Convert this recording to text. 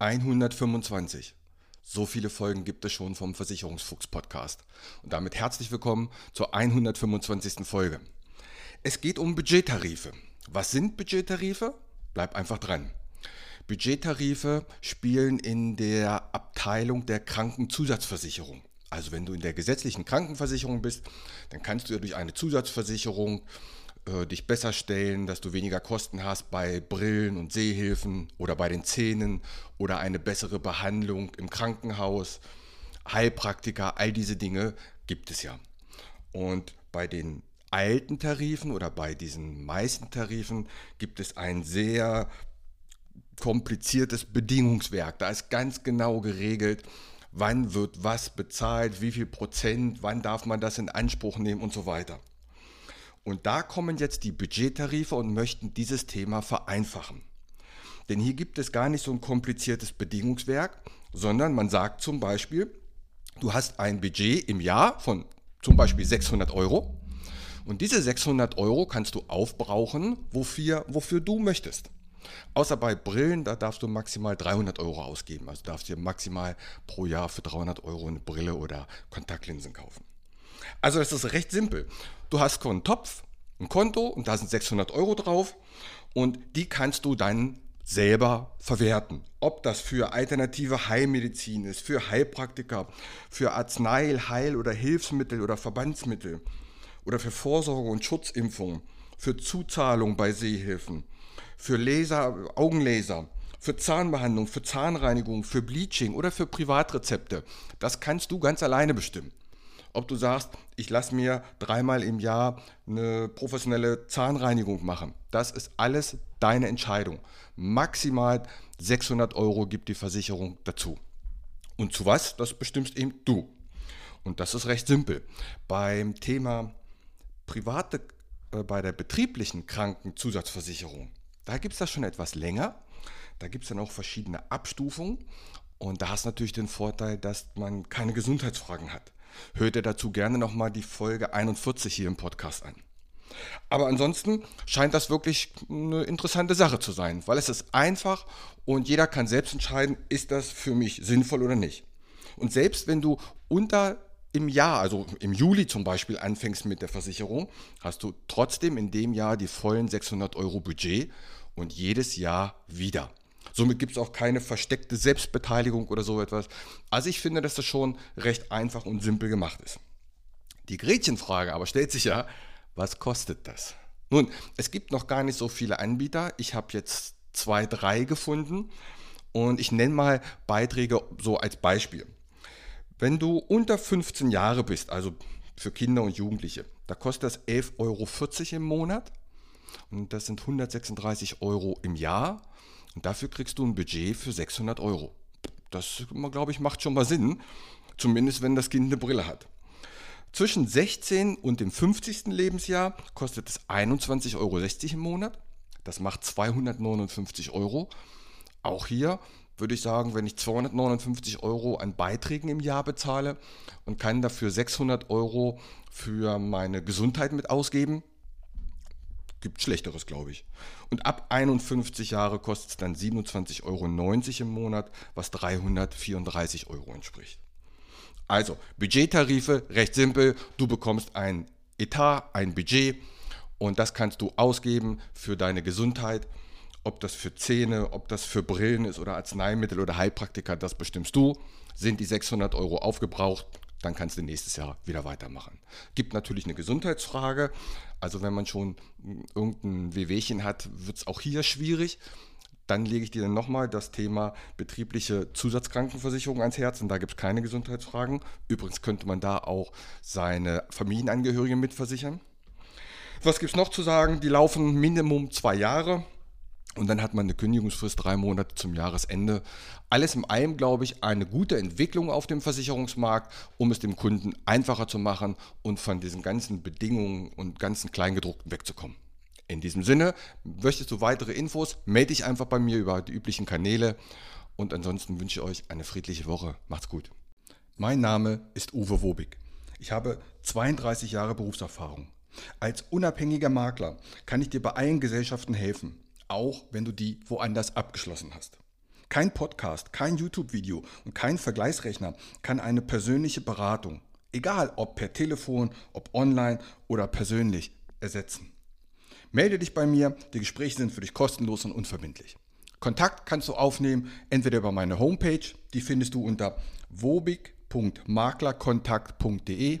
125. So viele Folgen gibt es schon vom Versicherungsfuchs Podcast. Und damit herzlich willkommen zur 125. Folge. Es geht um Budgettarife. Was sind Budgettarife? Bleib einfach dran. Budgettarife spielen in der Abteilung der Krankenzusatzversicherung. Also wenn du in der gesetzlichen Krankenversicherung bist, dann kannst du ja durch eine Zusatzversicherung äh, dich besser stellen, dass du weniger Kosten hast bei Brillen und Sehhilfen oder bei den Zähnen oder eine bessere Behandlung im Krankenhaus, Heilpraktiker, all diese Dinge gibt es ja. Und bei den alten Tarifen oder bei diesen meisten Tarifen gibt es ein sehr kompliziertes Bedingungswerk. Da ist ganz genau geregelt, wann wird was bezahlt, wie viel Prozent, wann darf man das in Anspruch nehmen und so weiter. Und da kommen jetzt die Budgettarife und möchten dieses Thema vereinfachen. Denn hier gibt es gar nicht so ein kompliziertes Bedingungswerk, sondern man sagt zum Beispiel, du hast ein Budget im Jahr von zum Beispiel 600 Euro und diese 600 Euro kannst du aufbrauchen, wofür, wofür du möchtest. Außer bei Brillen, da darfst du maximal 300 Euro ausgeben. Also darfst du dir maximal pro Jahr für 300 Euro eine Brille oder Kontaktlinsen kaufen. Also es ist recht simpel. Du hast einen Topf, ein Konto und da sind 600 Euro drauf und die kannst du dann selber verwerten. Ob das für alternative Heilmedizin ist, für Heilpraktiker, für Arznei, Heil- oder Hilfsmittel oder Verbandsmittel oder für Vorsorge und Schutzimpfung, für Zuzahlung bei Sehhilfen, für Laser, Augenlaser, für Zahnbehandlung, für Zahnreinigung, für Bleaching oder für Privatrezepte. Das kannst du ganz alleine bestimmen ob du sagst, ich lasse mir dreimal im Jahr eine professionelle Zahnreinigung machen. Das ist alles deine Entscheidung. Maximal 600 Euro gibt die Versicherung dazu. Und zu was? Das bestimmst eben du. Und das ist recht simpel. Beim Thema private, äh, bei der betrieblichen Krankenzusatzversicherung, da gibt es das schon etwas länger. Da gibt es dann auch verschiedene Abstufungen. Und da hast du natürlich den Vorteil, dass man keine Gesundheitsfragen hat. Hört ihr dazu gerne nochmal die Folge 41 hier im Podcast an. Aber ansonsten scheint das wirklich eine interessante Sache zu sein, weil es ist einfach und jeder kann selbst entscheiden, ist das für mich sinnvoll oder nicht. Und selbst wenn du unter im Jahr, also im Juli zum Beispiel anfängst mit der Versicherung, hast du trotzdem in dem Jahr die vollen 600 Euro Budget und jedes Jahr wieder. Somit gibt es auch keine versteckte Selbstbeteiligung oder so etwas. Also ich finde, dass das schon recht einfach und simpel gemacht ist. Die Gretchenfrage aber stellt sich ja, was kostet das? Nun, es gibt noch gar nicht so viele Anbieter. Ich habe jetzt zwei, drei gefunden und ich nenne mal Beiträge so als Beispiel. Wenn du unter 15 Jahre bist, also für Kinder und Jugendliche, da kostet das 11,40 Euro im Monat und das sind 136 Euro im Jahr und dafür kriegst du ein Budget für 600 Euro. Das, glaube ich, macht schon mal Sinn. Zumindest, wenn das Kind eine Brille hat. Zwischen 16 und dem 50. Lebensjahr kostet es 21,60 Euro im Monat. Das macht 259 Euro. Auch hier würde ich sagen, wenn ich 259 Euro an Beiträgen im Jahr bezahle und kann dafür 600 Euro für meine Gesundheit mit ausgeben, Gibt Schlechteres, glaube ich. Und ab 51 Jahre kostet es dann 27,90 Euro im Monat, was 334 Euro entspricht. Also, Budgettarife, recht simpel. Du bekommst ein Etat, ein Budget und das kannst du ausgeben für deine Gesundheit. Ob das für Zähne, ob das für Brillen ist oder Arzneimittel oder Heilpraktika, das bestimmst du. Sind die 600 Euro aufgebraucht, dann kannst du nächstes Jahr wieder weitermachen. Gibt natürlich eine Gesundheitsfrage. Also wenn man schon irgendein Wehwehchen hat, wird es auch hier schwierig. Dann lege ich dir nochmal das Thema betriebliche Zusatzkrankenversicherung ans Herz und da gibt es keine Gesundheitsfragen. Übrigens könnte man da auch seine Familienangehörigen mitversichern. Was gibt es noch zu sagen? Die laufen Minimum zwei Jahre. Und dann hat man eine Kündigungsfrist drei Monate zum Jahresende. Alles in allem, glaube ich, eine gute Entwicklung auf dem Versicherungsmarkt, um es dem Kunden einfacher zu machen und von diesen ganzen Bedingungen und ganzen Kleingedruckten wegzukommen. In diesem Sinne, möchtest du weitere Infos, melde dich einfach bei mir über die üblichen Kanäle. Und ansonsten wünsche ich euch eine friedliche Woche. Macht's gut. Mein Name ist Uwe Wobig. Ich habe 32 Jahre Berufserfahrung. Als unabhängiger Makler kann ich dir bei allen Gesellschaften helfen auch wenn du die woanders abgeschlossen hast. Kein Podcast, kein YouTube-Video und kein Vergleichsrechner kann eine persönliche Beratung, egal ob per Telefon, ob online oder persönlich, ersetzen. Melde dich bei mir, die Gespräche sind für dich kostenlos und unverbindlich. Kontakt kannst du aufnehmen, entweder über meine Homepage, die findest du unter wobig.maklerkontakt.de,